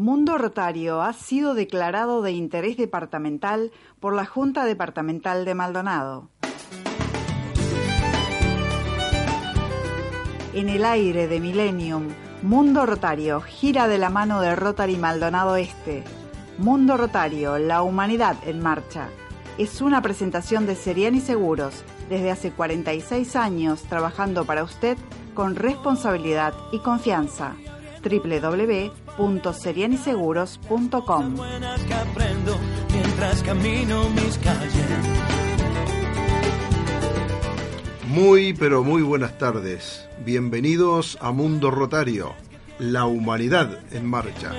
Mundo Rotario ha sido declarado de interés departamental por la Junta Departamental de Maldonado. En el aire de Millennium, Mundo Rotario gira de la mano de Rotary Maldonado Este. Mundo Rotario, la humanidad en marcha. Es una presentación de Seriani Seguros, desde hace 46 años trabajando para usted con responsabilidad y confianza. www.serianiseguros.com Muy pero muy buenas tardes. Bienvenidos a Mundo Rotario, la humanidad en marcha.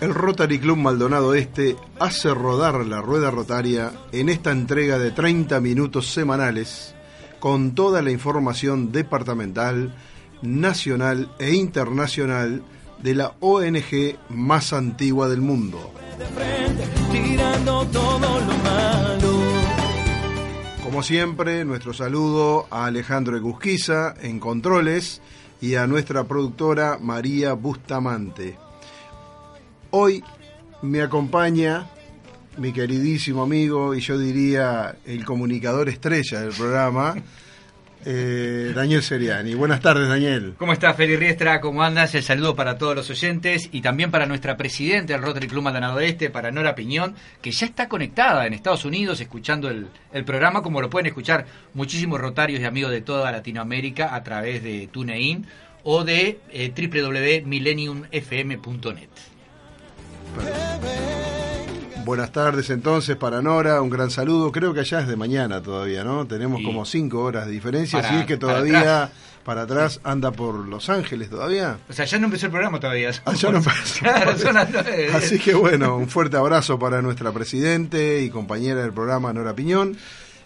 El Rotary Club Maldonado Este hace rodar la rueda rotaria en esta entrega de 30 minutos semanales con toda la información departamental, nacional e internacional de la ONG más antigua del mundo. Como siempre, nuestro saludo a Alejandro Egusquiza en Controles y a nuestra productora María Bustamante. Hoy me acompaña mi queridísimo amigo y yo diría el comunicador estrella del programa, eh, Daniel Seriani. Buenas tardes, Daniel. ¿Cómo estás, Feli Riestra? ¿Cómo andas? El saludo para todos los oyentes y también para nuestra presidenta del Rotary Club Maldonado Este, para Nora Piñón, que ya está conectada en Estados Unidos escuchando el, programa, como lo pueden escuchar muchísimos rotarios y amigos de toda Latinoamérica a través de TuneIn o de eh. Buenas tardes entonces para Nora, un gran saludo. Creo que allá es de mañana todavía, ¿no? Tenemos como cinco horas de diferencia, Para- así es que para todavía atrás. para atrás anda por Los Ángeles todavía. O sea, ya no empezó el programa todavía. Ah, ya no empezó. Claro, son las nueve. Así que bueno, un fuerte abrazo para nuestra presidente y compañera del programa Nora Piñón.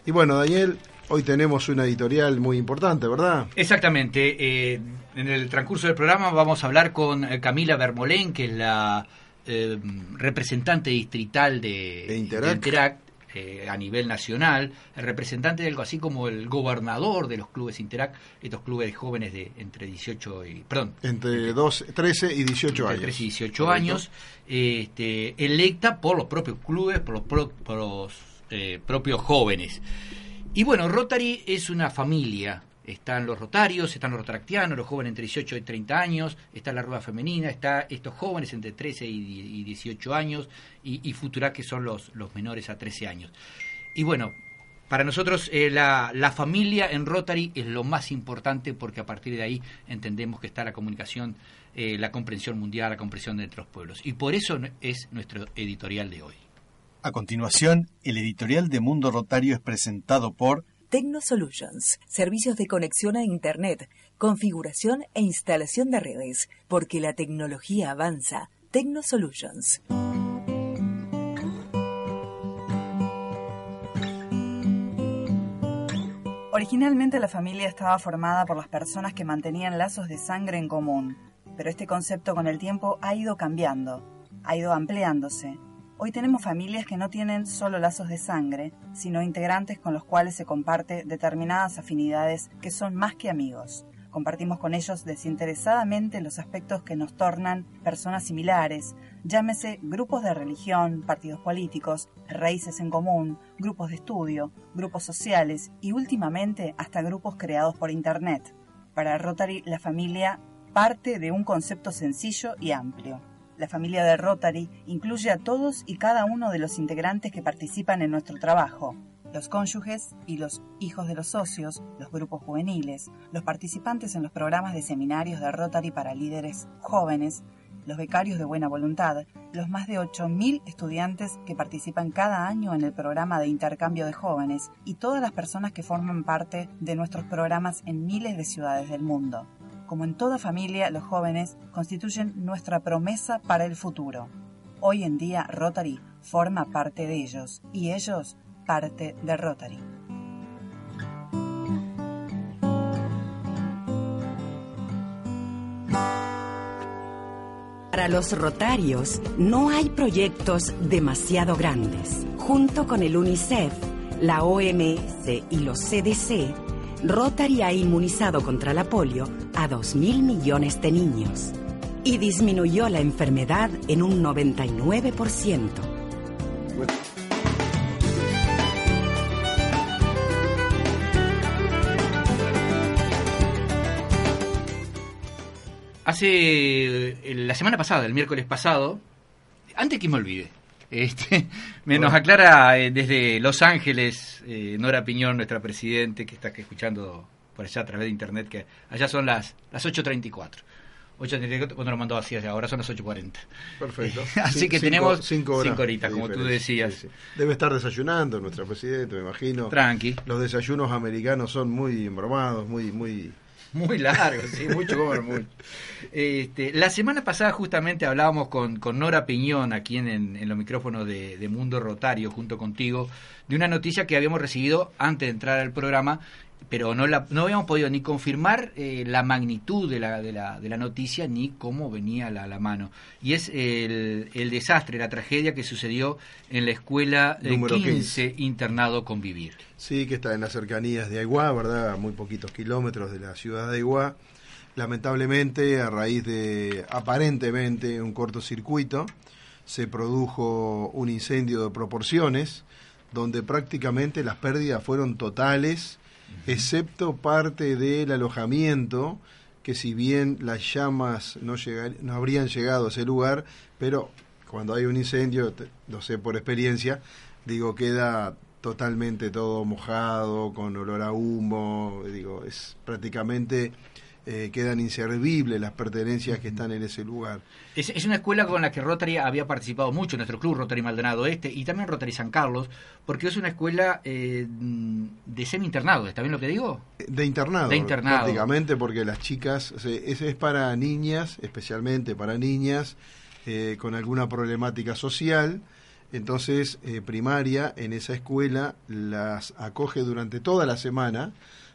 Y bueno, Daniel, hoy tenemos una editorial muy importante, ¿verdad? Exactamente. eh, en el transcurso del programa vamos a hablar con eh, Camila Bermolén, que es la eh, representante distrital de, De Interact. Interact, eh, a nivel nacional, el representante de algo así como el gobernador de los clubes Interact, estos clubes de jóvenes de entre 18 y... Perdón, Entre dos, 13 y 18 entre años. 13 y 18 Correcto. años, este, electa por los propios clubes, por los, pro- por los eh, propios jóvenes. Y bueno, Rotary es una familia. Están los rotarios, están los rotaractianos, los jóvenes entre 18 y 30 años, está la rueda femenina, está estos jóvenes entre 13 y die- y 18 años y, y Futura, que son los, los menores a 13 años. Y bueno, para nosotros eh, la, la familia en Rotary es lo más importante porque a partir de ahí entendemos que está la comunicación, eh, la comprensión mundial, la comprensión de nuestros pueblos. Y por eso es nuestro editorial de hoy. A continuación, el editorial de Mundo Rotario es presentado por Tecno Solutions, servicios de conexión a Internet, configuración e instalación de redes, porque la tecnología avanza. Tecno Solutions. Originalmente la familia estaba formada por las personas que mantenían lazos de sangre en común, pero este concepto con el tiempo ha ido cambiando, ha ido ampliándose. Hoy tenemos familias que no tienen solo lazos de sangre, sino integrantes con los cuales se comparte determinadas afinidades que son más que amigos. Compartimos con ellos desinteresadamente los aspectos que nos tornan personas similares, llámese grupos de religión, partidos políticos, raíces en común, grupos de estudio, grupos sociales y últimamente hasta grupos creados por Internet. Para Rotary, la familia parte de un concepto sencillo y amplio. La familia de Rotary incluye a todos y cada uno de los integrantes que participan en nuestro trabajo, los cónyuges y los hijos de los socios, los grupos juveniles, los participantes en los programas de seminarios de Rotary para líderes jóvenes, los becarios de buena voluntad, los más de 8.000 estudiantes que participan cada año en el programa de intercambio de jóvenes y todas las personas que forman parte de nuestros programas en miles de ciudades del mundo. Como en toda familia, los jóvenes constituyen nuestra promesa para el futuro. Hoy en día Rotary forma parte de ellos y ellos parte de Rotary. Para los rotarios no hay proyectos demasiado grandes. Junto con el UNICEF, la OMS y los CDC, Rotary ha inmunizado contra la polio a 2.000 millones de niños y disminuyó la enfermedad en un 99%. Hace eh, la semana pasada, el miércoles pasado, antes que me olvide, este, me nos aclara eh, desde Los Ángeles eh, Nora Piñón, nuestra presidente, que está escuchando por allá a través de internet, que allá son las, las 8.34. 8.34 cuando lo mandó así, ahora son las 8.40. Perfecto. Así que cinco- tenemos cinco horas horitas, de como tú decías. Sí, sí. Debe estar desayunando nuestra presidenta, me imagino. Tranqui. Los desayunos americanos son muy embromados, muy, muy. Muy largo, sí, mucho comer mucho. Este, la semana pasada justamente hablábamos con, con Nora Piñón aquí en, en- los micrófonos de, de Mundo Rotario junto contigo de una noticia que habíamos recibido antes de entrar al programa, pero no, la, no habíamos podido ni confirmar eh, la magnitud de la, de, la, de la noticia ni cómo venía la, la mano. Y es el, el desastre, la tragedia que sucedió en la escuela eh, Número 15, internado Convivir. Sí, que está en las cercanías de Aiguá, ¿verdad? A muy poquitos kilómetros de la ciudad de Aiguá. Lamentablemente, a raíz de aparentemente un cortocircuito, se produjo un incendio de proporciones, donde prácticamente las pérdidas fueron totales, excepto parte del alojamiento, que si bien las llamas no, llegar- no habrían llegado a ese lugar, pero cuando hay un incendio, te- lo sé por experiencia, digo, queda totalmente todo mojado, con olor a humo, digo, es prácticamente eh, quedan inservibles las pertenencias que están en ese lugar. Es, es una escuela con la que Rotary había participado mucho, nuestro club Rotary Maldonado Este y también Rotary San Carlos, porque es una escuela eh, de semi-internado, ¿está bien lo que digo? De internado, De internado. prácticamente, porque las chicas, es para niñas, especialmente para niñas eh, con alguna problemática social. Entonces, eh, primaria en esa escuela las acoge durante toda la semana,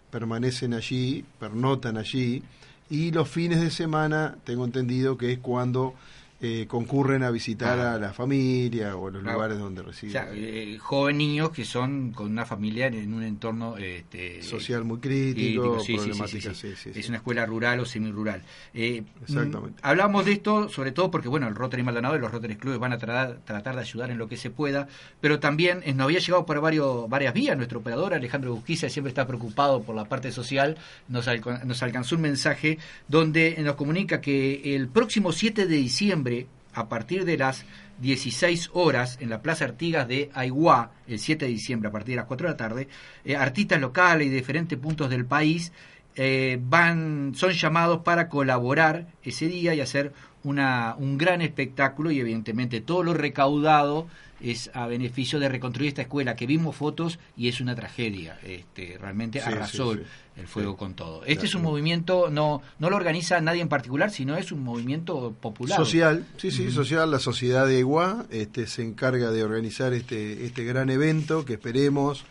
permanecen allí, pernotan allí, y los fines de semana, tengo entendido que es cuando eh, concurren a visitar Ah. a la familia o a los Claro. lugares donde O residen. sea, eh, joven niños que son con una familia en un entorno este, Social muy crítico, crítico, sí, Es una escuela rural o semirural. Eh, Exactamente. mm, hablamos de esto sobre todo porque, bueno, el Rotary Maldonado y los Rotary Clubes van a tratar, tratar de ayudar en lo que se pueda, pero también eh, nos había llegado por varios, varias vías. Nuestro operador, Alejandro Busquiza, siempre está preocupado por la parte social. Nos, nos alcanzó un mensaje donde nos comunica que el próximo 7 de diciembre, a partir de las 16 horas en la Plaza Artigas de Aiguá, el 7 de diciembre a partir de las 4 de la tarde, eh, artistas locales y de diferentes puntos del país eh, van, son llamados para colaborar ese día y hacer una, un gran espectáculo y evidentemente todo lo recaudado es a beneficio de reconstruir esta escuela que vimos fotos y es una tragedia este realmente Sí, arrasó sí, sí. el fuego con todo este Claro. es un movimiento no no lo organiza nadie en particular sino es un movimiento popular Social, sí, sí, social. La sociedad de Iguá este, se encarga de organizar este, este gran evento que esperemos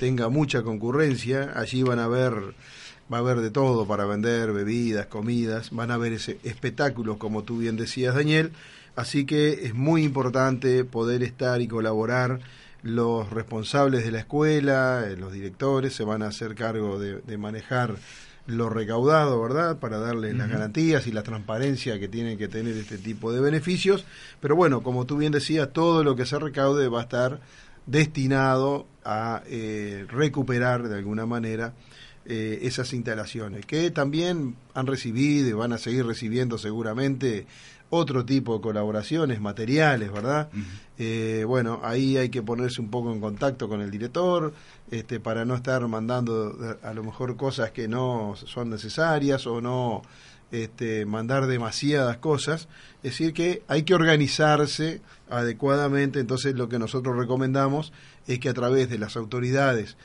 tenga mucha concurrencia. Allí van a ver, va a haber de todo para vender, bebidas, comidas, van a ver ese espectáculos, como tú bien decías, Daniel. Así que es muy importante poder estar y colaborar. Los responsables de la escuela, eh, los directores, se van a hacer cargo de, de manejar lo recaudado, ¿verdad? Para darle las garantías y la transparencia que tienen que tener este tipo de beneficios. Pero bueno, como tú bien decías, todo lo que se recaude va a estar destinado a eh, recuperar de alguna manera eh, esas instalaciones, que también han recibido y van a seguir recibiendo seguramente otro tipo de colaboraciones materiales, ¿verdad? Eh, bueno, ahí hay que ponerse un poco en contacto con el director, este, para no estar mandando eh, a lo mejor cosas que no son necesarias o no este, mandar demasiadas cosas. Es decir, que hay que organizarse adecuadamente. Entonces, lo que nosotros recomendamos es que a través de las autoridades,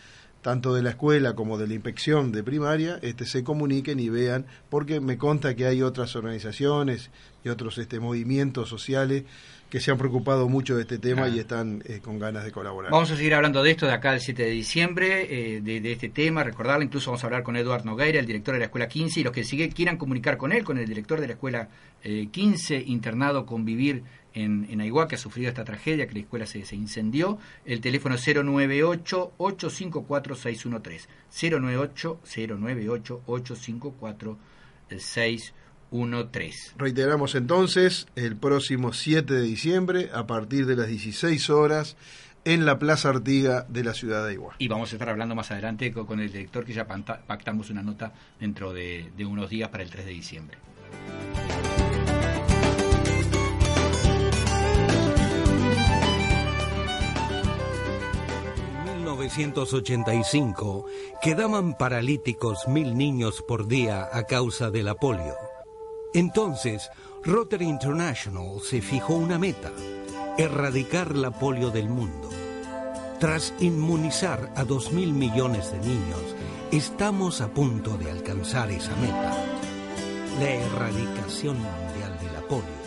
tanto de la escuela como de la inspección de primaria, este, se comuniquen y vean, porque me consta que hay otras organizaciones y otros este, movimientos sociales que se han preocupado mucho de este tema Ah. y están eh, con ganas de colaborar. Vamos a seguir hablando de esto de acá el 7 de diciembre, eh, de, de este tema, recordarlo, incluso vamos a hablar con Eduardo Nogueira, el director de la Escuela 15, y los que sigue, quieran comunicar con él, con el director de la Escuela eh, 15, internado con vivir en, en Aiguá, que ha sufrido esta tragedia, que la escuela se, se incendió, el teléfono 098-854-613, 098-098-854-613. Reiteramos entonces, el próximo 7 de diciembre, a partir de las 16 horas, en la Plaza Artiga de la ciudad de Iguá. Y vamos a estar hablando más adelante co- con el director, que ya pactamos una nota dentro de, de unos días para el 3 de diciembre. 1985 quedaban paralíticos mil niños por día a causa de la polio. Entonces, Rotary International se fijó una meta, erradicar la polio del mundo. Tras inmunizar a dos mil millones de niños, estamos a punto de alcanzar esa meta, la erradicación mundial de la polio.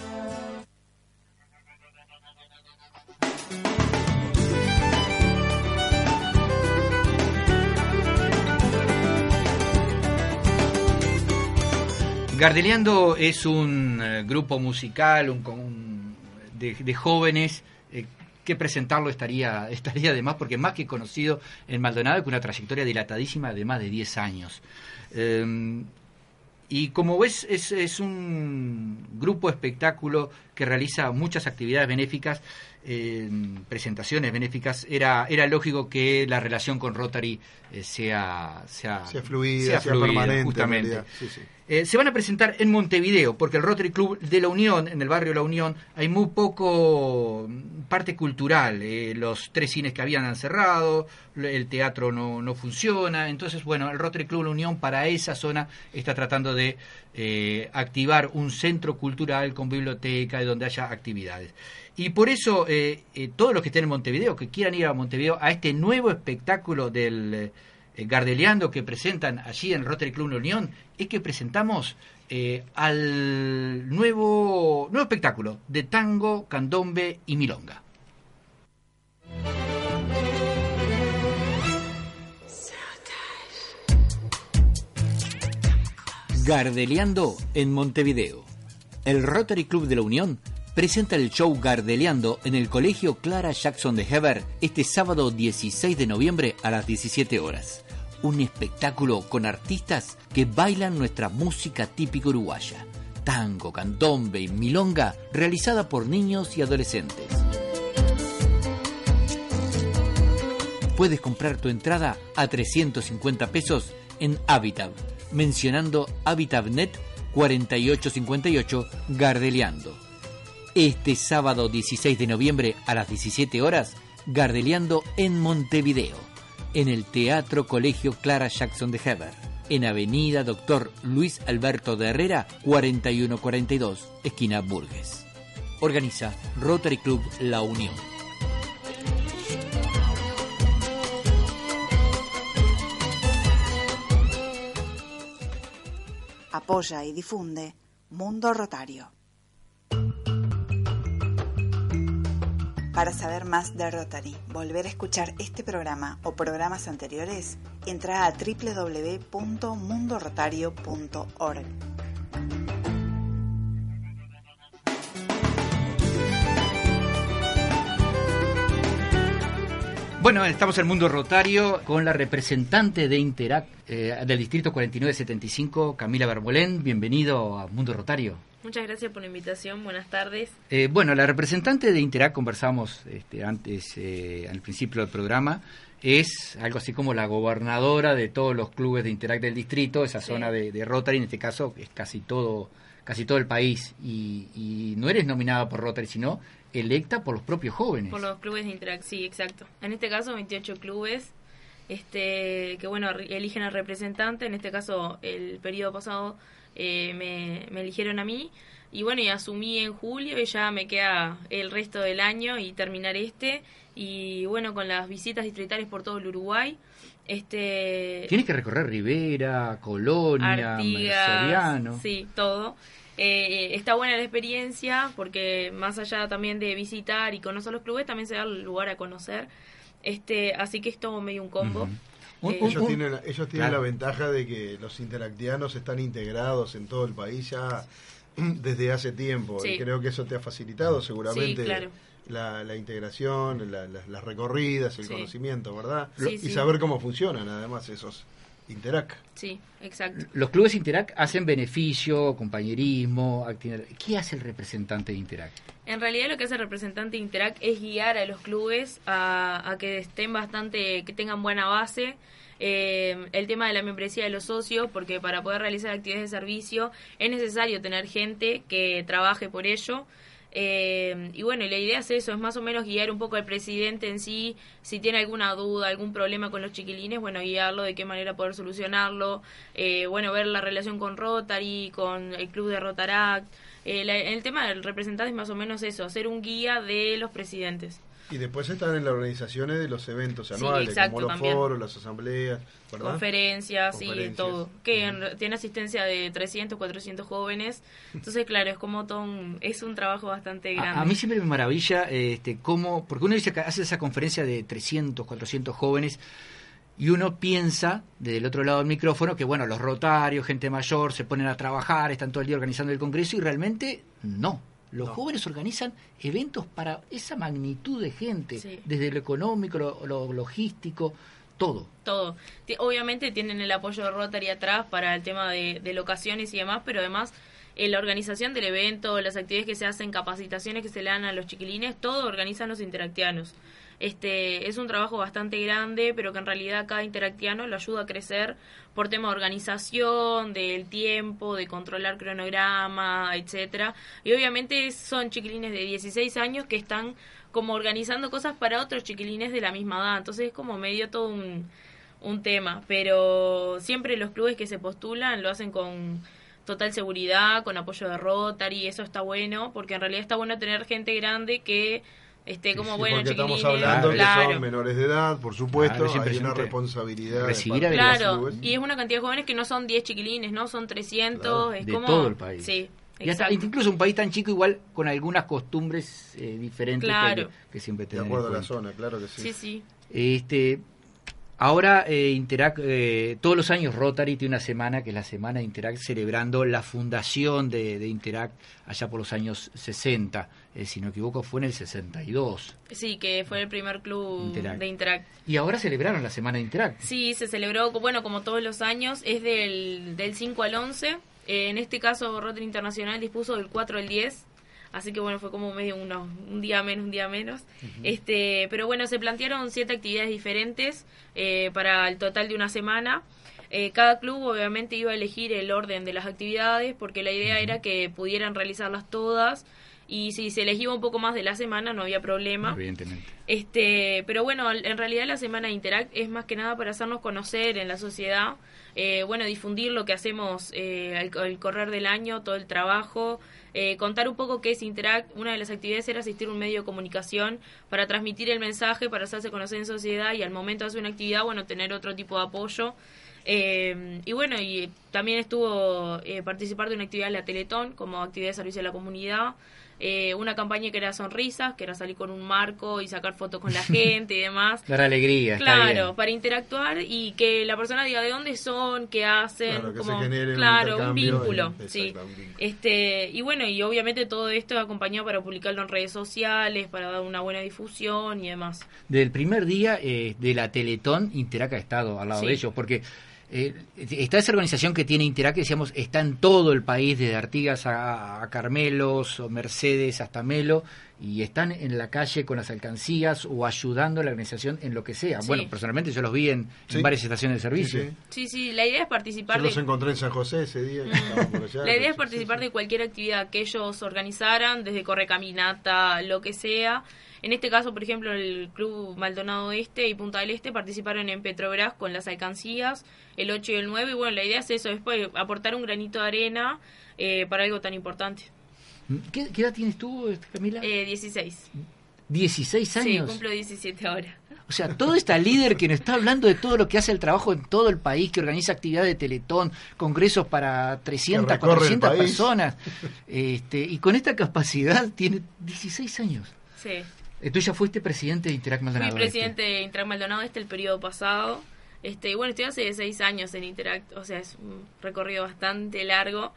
Gardeliando es un eh, grupo musical un, un- de, de jóvenes eh, que presentarlo estaría, estaría de más, porque más que conocido en Maldonado, con una trayectoria dilatadísima de más de 10 años. Eh, y como ves, es, es un grupo espectáculo que realiza muchas actividades benéficas, eh, presentaciones benéficas. Era, era lógico que la relación con Rotary eh, sea, sea, Sea fluida, sea, fluida, permanente. en justamente. Sí, sí. Eh, se van a presentar en Montevideo, porque el Rotary Club de la Unión, en el barrio La Unión, hay muy poco mm, parte cultural. Eh, los tres cines que habían han cerrado, el teatro no, no funciona. Entonces, bueno, el Rotary Club de la Unión para esa zona está tratando de eh, activar un centro cultural con biblioteca y donde haya actividades. Y por eso, todos los que estén en Montevideo, que quieran ir a Montevideo a este nuevo espectáculo del eh, Gardeliando que presentan allí en Rotary Club la Unión, es que presentamos eh, al nuevo, nuevo espectáculo de tango, candombe y milonga. Gardeliando en Montevideo. El Rotary Club de la Unión presenta el show Gardeliando en el Colegio Clara Jackson de Heber este sábado 16 de noviembre a las 17 horas. Un espectáculo con artistas que bailan nuestra música típica uruguaya. Tango, candombe y milonga realizada por niños y adolescentes. Puedes comprar tu entrada a 350 pesos en Habitat, mencionando HabitatNet 4858 Gardeliando. Este sábado 16 de noviembre a las 17 horas, Gardeliando en Montevideo, en el Teatro Colegio Clara Jackson de Heber, en Avenida Doctor Luis Alberto de Herrera 4142, esquina Burgues. Organiza Rotary Club La Unión. Apoya y difunde Mundo Rotario. Para saber más de Rotary, volver a escuchar este programa o programas anteriores, entra a www.mundorotario.org. Bueno, estamos en mundo rotario con la representante de Interact eh, del Distrito 4975, Camila Berbolén. Bienvenido a Mundo Rotario. Muchas gracias por la invitación, buenas tardes. Eh, bueno, la representante de Interact, conversamos este, antes, eh, al principio del programa, es algo así como la gobernadora de todos los clubes de Interact del distrito, esa Sí. zona de, de Rotary, en este caso es casi todo, casi todo el país. Y, y no eres nominada por Rotary, sino electa por los propios jóvenes. Por los clubes de Interact, sí, exacto. En este caso, 28 clubes este que, bueno, eligen al representante. En este caso, el periodo pasado eh, me, me eligieron a mí. Y bueno, y asumí en julio y ya me queda el resto del año y terminar este. Y bueno, con las visitas distritales por todo el Uruguay. Este, Tienes que recorrer Rivera, Colonia, Artigas, Soriano. sí, todo. Eh, está buena la experiencia porque más allá también de visitar y conocer los clubes, también se da el lugar a conocer. Este, así que es todo medio un combo. Ellos tienen, ellos tienen la ventaja de que los interactianos están integrados en todo el país ya desde hace tiempo y creo que eso te ha facilitado seguramente la, la, integración, las recorridas, el conocimiento, ¿verdad? y saber cómo funcionan además esos Interac. Sí, exacto. Los clubes Interac hacen beneficio, compañerismo, actividad. ¿Qué hace el representante de Interac? En realidad lo que hace el representante de Interac es guiar a los clubes a, que estén bastante, que tengan buena base. Eh, el tema de la membresía de los socios, porque para poder realizar actividades de servicio es necesario tener gente que trabaje por ello. Eh, y bueno, la idea es eso, es más o menos guiar un poco al presidente en sí, si tiene alguna duda, algún problema con los chiquilines, bueno, guiarlo, de qué manera poder solucionarlo, eh, bueno, ver la relación con Rotary, con el club de Rotaract. Eh, el tema del representante es más o menos eso, ser un guía de los presidentes. Y después están en las organizaciones de los eventos anuales, como los foros, las asambleas, Conferencias, y todo. Que tiene asistencia de 300, 400 jóvenes. Entonces, claro, es como todo un, es un trabajo bastante grande. A, mí siempre me maravilla este, cómo, porque uno dice que hace esa conferencia de 300, 400 jóvenes y uno piensa, desde el otro lado del micrófono, que bueno, los rotarios, gente mayor, se ponen a trabajar, están todo el día organizando el Congreso y realmente no los jóvenes organizan eventos para esa magnitud de gente, desde lo económico, lo, logístico, todo. Todo. Obviamente tienen el apoyo de Rotary atrás para el tema de, de locaciones y demás, pero además en la organización del evento, las actividades que se hacen, capacitaciones que se le dan a los chiquilines, todo organizan los interactianos. Este, es un trabajo bastante grande, pero que en realidad cada interactiano lo ayuda a crecer por tema de organización, del tiempo, de controlar cronograma, etcétera. Y obviamente son chiquilines de 16 años que están como organizando cosas para otros chiquilines de la misma edad. Entonces es como medio todo un, un tema. Pero siempre los clubes que se postulan lo hacen con total seguridad, con apoyo de Rotary, eso está bueno, porque en realidad está bueno tener gente grande que este, como bueno, porque estamos hablando que son menores de edad, por supuesto, hay una responsabilidad. Recibir claro, y es una cantidad de jóvenes que no son 10 chiquilines, ¿no? Son 300, es de como... todo el país. Sí. Y hasta, incluso un país tan chico igual con algunas costumbres eh, diferentes que, que, siempre tenemos. De acuerdo a la zona, claro que sí. Sí, sí. Este, Ahora, eh, Interac, eh, todos los años Rotary tiene una semana que es la semana de Interact celebrando la fundación de, de Interact allá por los años 60. Eh, si no me equivoco, fue en el 62. Sí, que fue el primer club de Interact. Y ahora celebraron la semana de Interact. Sí, se celebró, bueno, como todos los años, es del, del 5 al 11. Eh, en este caso, Rotary Internacional dispuso del 4 al 10 así que bueno, fue como medio uno, un día menos, un día menos. este Pero bueno, se plantearon siete actividades diferentes eh, para el total de una semana. Eh, cada club obviamente iba a elegir el orden de las actividades porque la idea era que pudieran realizarlas todas y si se elegía un poco más de la semana no había problema. Evidentemente. Este, pero bueno, en realidad la semana Interact es más que nada para hacernos conocer en la sociedad, eh, bueno, difundir lo que hacemos eh, al, correr del año, todo el trabajo, eh, contar un poco qué es Interact. Una de las actividades era asistir a un medio de comunicación para transmitir el mensaje, para hacerse conocer en sociedad y al momento de hacer una actividad, bueno, tener otro tipo de apoyo. Eh, y bueno, y también estuvo eh, participar de una actividad de la Teletón como actividad de servicio a la comunidad. Eh, una campaña que era sonrisas, que era salir con un marco y sacar fotos con la gente y demás. Dar alegría. Claro, para interactuar y que la persona diga de dónde son, qué hacen, claro, como, claro, un, vínculo. sí. Este, y bueno, y obviamente todo esto acompañado para publicarlo en redes sociales, para dar una buena difusión y demás. Del primer día de la Teletón, Interac ha estado al lado de ellos, porque eh, está esa organización que tiene Interac, decíamos, está en todo el país, desde Artigas a, Carmelos, o Mercedes hasta Melo, y están en la calle con las alcancías o ayudando a la organización en lo que sea. Bueno, personalmente yo los vi en, varias estaciones de servicio. Sí, sí, la idea es participar. Yo los encontré en San José ese día. la idea es participar de cualquier actividad que ellos organizaran, desde correcaminata, lo que sea. En este caso, por ejemplo, el Club Maldonado Este y Punta del Este participaron en Petrobras con las alcancías el 8 y el 9. Y bueno, la idea es eso, es pues, aportar un granito de arena eh, para algo tan importante. ¿Qué, edad tienes tú, Camila? Eh, 16. ¿16 años? Sí, cumplo 17 ahora. O sea, toda esta líder que nos está hablando de todo lo que hace el trabajo en todo el país, que organiza actividades de Teletón, congresos para 300, Que recorre el 400 país. personas, este, y con esta capacidad tiene 16 años. Sí. Eh, Tú ya fuiste presidente de Interact Fui Maldonado. presidente de Interact Maldonado este el periodo pasado. Este, y bueno, estoy hace seis años en Interact, o sea, es un recorrido bastante largo.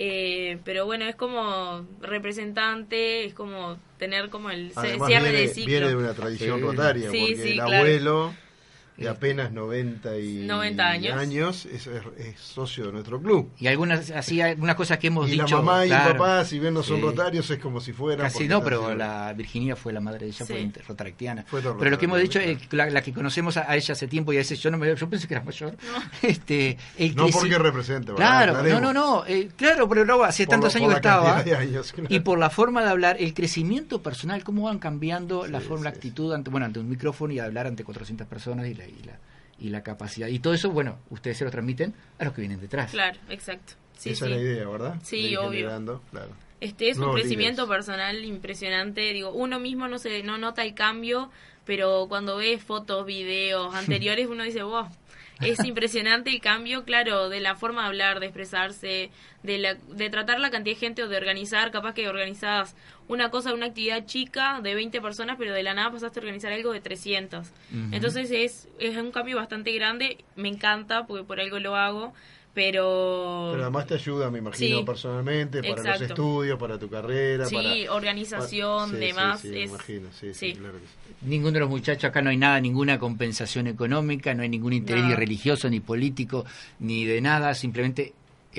Eh, pero bueno, es como representante, es como tener como el Además cierre viene, de ciclo. viene de una tradición Sí. rotaria, Sí, porque sí, el claro. abuelo de apenas 90, y 90 años. es, es- es socio de nuestro club. Y algunas, así, algunas cosas que hemos Y dicho. la mamá y claro, el papá, si bien no son sí. rotarios, es como si fueran. Casi no, pero la Virginia fue la madre de ella, Sí. fue rotaractiana. Fue pero lo que hemos dicho la, la que conocemos a, a ella hace tiempo y a veces yo no me yo pensé que era mayor. Este, el No porque represente, ¿verdad? Claro, no, Aclaremos. no, no, eh, claro, pero luego hace Por tantos la- años estaba. años, claro. Y por la forma de hablar, el crecimiento personal, cómo van cambiando la Sí, forma, la sí, actitud ante, bueno, ante un micrófono y hablar ante 400 personas y la, y la y la capacidad. Y todo eso, bueno, ustedes se lo transmiten a los que vienen detrás. Claro, exacto. Sí, Esa sí. es la idea, ¿verdad? Sí, obvio. generando, claro. Este es un crecimiento líderes. personal impresionante. Digo, uno mismo no se no nota el cambio, pero cuando ve fotos, videos anteriores, uno dice, wow, es impresionante el cambio, claro, de la forma de hablar, de expresarse, de, la, de tratar la cantidad de gente o de organizar, capaz que organizabas una cosa, una actividad chica de 20 personas, pero de la nada pasaste a organizar algo de 300. Ujú. Entonces es, es un cambio bastante grande, me encanta porque por algo lo hago, pero... Pero además te ayuda, me imagino, Sí. personalmente, para Exacto. los estudios, para tu carrera. Sí, para, organización, para- sí, demás. Sí, sí, me es- imagino, sí, sí, sí. claro que sí. Ninguno de los muchachos, acá no hay nada, ninguna compensación económica, no hay ningún interés No. ni religioso, ni político, ni de nada, simplemente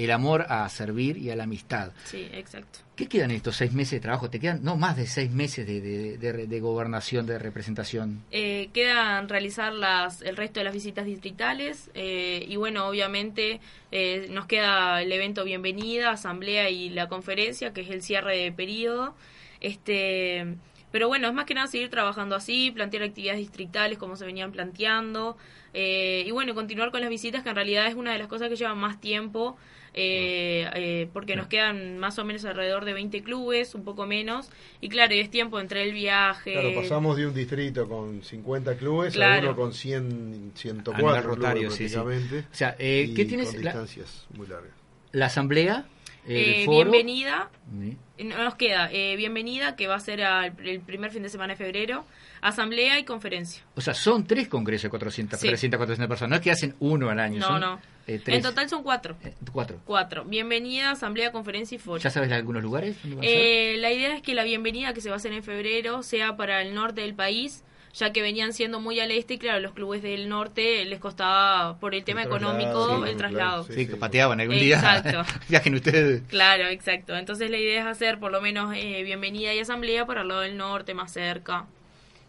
el amor a servir y a la amistad. Sí, exacto. ¿Qué quedan estos seis meses de trabajo? ¿Te quedan, no, más de seis meses de, de, de- de gobernación, de representación? Eh, quedan realizar las, el resto de las visitas distritales eh, y bueno, obviamente eh, nos queda el evento Bienvenida, Asamblea y la conferencia, que es el cierre de periodo. Este, pero bueno, es más que nada seguir trabajando así, plantear actividades distritales como se venían planteando eh, y bueno, continuar con las visitas, que en realidad es una de las cosas que llevan más tiempo. Eh, eh, porque nos quedan más o menos alrededor de 20 clubes, un poco menos, y claro, y es tiempo entre el viaje. Claro, pasamos de un distrito con 50 clubes a uno con 100, A nivel 104 rotario, clubes sí, sí. O sea, eh, y ¿qué tienes? Con La, distancias muy largas. la asamblea, el Eh, foro. bienvenida, Sí. No nos queda eh, bienvenida, que va a ser al- el primer fin de semana de febrero, asamblea y conferencia. O sea, son tres congresos de 400, Sí. 300, 400 personas. No es que hacen uno al año. No, son, no. Eh, tres. En total son cuatro. Eh, cuatro. Cuatro. Bienvenida, asamblea, conferencia y foro. ¿Ya sabes de algunos lugares? dónde van a ser? Eh, la idea es que la bienvenida que se va a hacer en febrero sea para el norte del país, ya que venían siendo muy al este y claro, los clubes del norte les costaba por el tema económico sí, el traslado. claro, sí, sí, que sí. pateaban algún Exacto. día. Viajen ustedes. Claro, exacto. Entonces la idea es hacer por lo menos eh, bienvenida y asamblea para el lado del norte, más cerca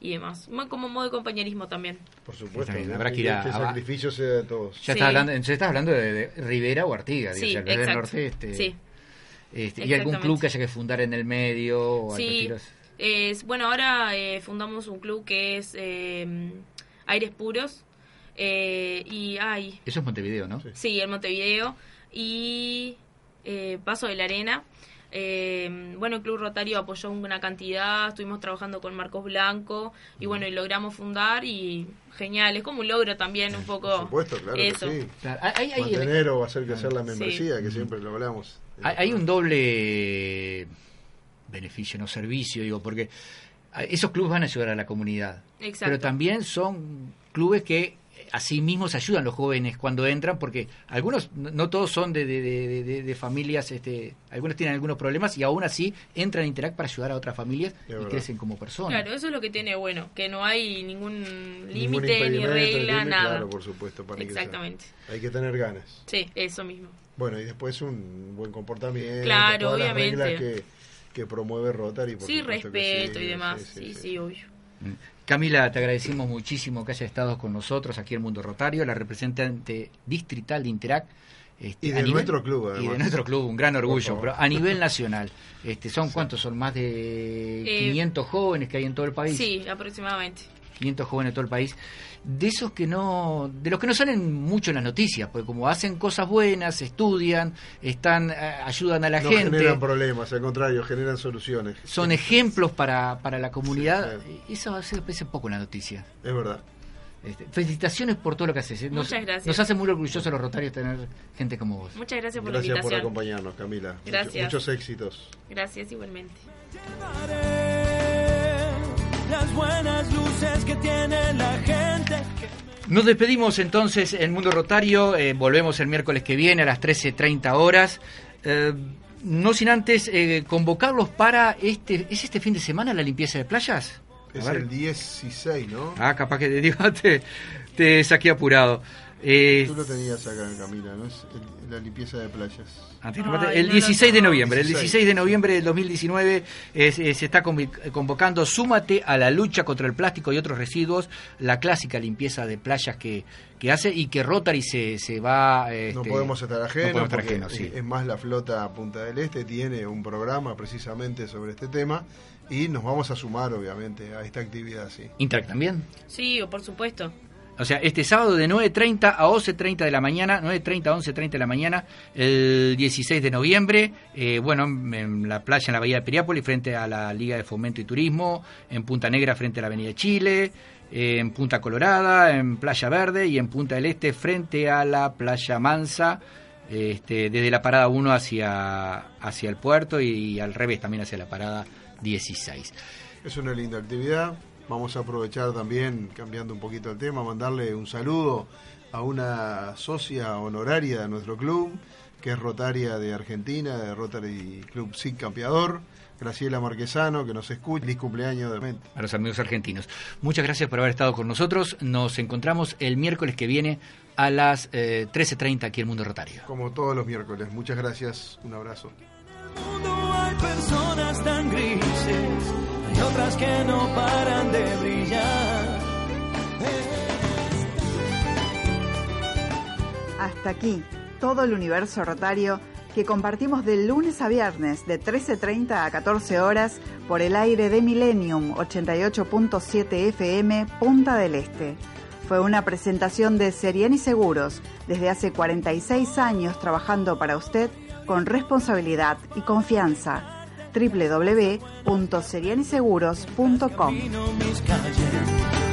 y demás. Mo- Como modo de compañerismo también. Por supuesto. Está habrá que ir a- este a- sacrificio sea de todos. Ya Sí. estás hablando, entonces estás hablando de, de Rivera o Artigas, Sí, o sea, que es del norte. Este, Sí. este, ¿Y algún club que haya que fundar en el medio? O Sí, es, bueno, ahora eh, fundamos un club que es eh, Aires Puros. eh, y, ay, Eso es Montevideo, ¿no? Sí. sí, en Montevideo. Y eh, Paso de la Arena. Eh, bueno, el Club Rotario apoyó una cantidad, estuvimos trabajando con Marcos Blanco y bueno, y logramos fundar y genial, es como un logro también un poco Por supuesto, claro eso. que sí. Claro, hay, hay- Mantener o hacer la Sí. membresía, que siempre lo hablamos. hay- hay un doble beneficio, no servicio, digo, porque a- esos clubes van a ayudar a la comunidad. Exacto. Pero también son clubes que así mismos ayudan los jóvenes cuando entran, porque algunos, no todos son de, de, de- de- de familias, este, algunos tienen algunos problemas y aún así entran a Interact para ayudar a otras familias y verdad. crecen como personas. Claro, eso es lo que tiene bueno, que no hay ningún límite ni regla, nada. Claro, por supuesto, para ingresar. Exactamente. Hay que tener ganas. Sí, eso mismo. Bueno, y después un buen comportamiento. Claro, todas las obviamente. reglas que, que promueve Rotary. por Sí, respeto sí, y demás. sí, Sí, sí, sí, sí. obvio. Camila, te agradecimos muchísimo que haya estado con nosotros aquí en Mundo Rotario, la representante distrital de Interact. este, Y a de nivel- nuestro club, Y de nuestro club, un gran orgullo. Pero a nivel nacional, este, ¿son cuántos? ¿Son más de Eh, 500 jóvenes que hay en todo el país? Sí, aproximadamente. 500 jóvenes de todo el país, de esos que no, de los que no salen mucho en las noticias, porque como hacen cosas buenas, estudian, están, eh, ayudan a la no gente. generan problemas, al contrario, generan soluciones. Son ejemplos para, para la comunidad. Eso a veces pesa poco en la noticia. Es verdad. Este, felicitaciones por todo lo que haces. ¿eh? Nos, Muchas gracias. Nos hace muy orgullosos los Rotarios tener gente como vos. Muchas gracias por Gracias la por invitación. acompañarnos, Camila. Mucho- Gracias. muchos éxitos. Gracias igualmente. Las buenas luces que tiene la gente. Nos despedimos entonces en Mundo Rotario. eh, volvemos el miércoles que viene a las 13.30 horas. Eh, no sin antes eh, convocarlos para este. ¿Es este fin de semana la limpieza de playas? A Es ver. el 16, ¿no? Ah, capaz que te digo, te, te saqué apurado. Eh, Tú lo tenías acá, Camila, ¿no? Es el- la limpieza de playas. Ay, el no 16 de noviembre, el 16. 16 de noviembre del 2019 es- eh, se está convocando Súmate a la lucha contra el plástico y otros residuos, la clásica limpieza de playas que, que hace y que Rotary se, se va... no este, podemos estar ajenos, no podemos estar porque ajenos, sí. es más la flota Punta del Este tiene un programa precisamente sobre este tema y nos vamos a sumar obviamente a esta actividad, sí. Interact también. Sí, o por supuesto. O sea, este sábado de 9.30 a 11.30 de la mañana, 9.30 a 11.30 de la mañana, el 16 de noviembre, eh, bueno, en, la playa en la Bahía de Piriápolis, frente a la Liga de Fomento y Turismo, en Punta Negra, frente a la Avenida Chile, en Punta Colorada, en Playa Verde y en Punta del Este, frente a la Playa Mansa, este, desde la parada 1 hacia, hacia el puerto y, al revés también hacia la parada 16. Es una linda actividad. Vamos a aprovechar también, cambiando un poquito el tema, mandarle un saludo a una socia honoraria de nuestro club, que es Rotaria de Argentina, de Rotary Club SIC Campeador, Graciela Marquesano, que nos escucha. Feliz cumpleaños de mente. a los amigos argentinos. Muchas gracias por haber estado con nosotros. Nos encontramos el miércoles que viene a las eh, 13.30 aquí en Mundo Rotario. Como todos los miércoles. Muchas gracias. Un abrazo. Que no paran de brillar. Hasta aquí, todo el universo rotario que compartimos de lunes a viernes de 13.30 a 14 horas por el aire de Millennium 88.7 FM Punta del Este. Fue una presentación de Seriani Seguros, desde hace 46 años trabajando para usted con responsabilidad y confianza. www.serianiseguros.com.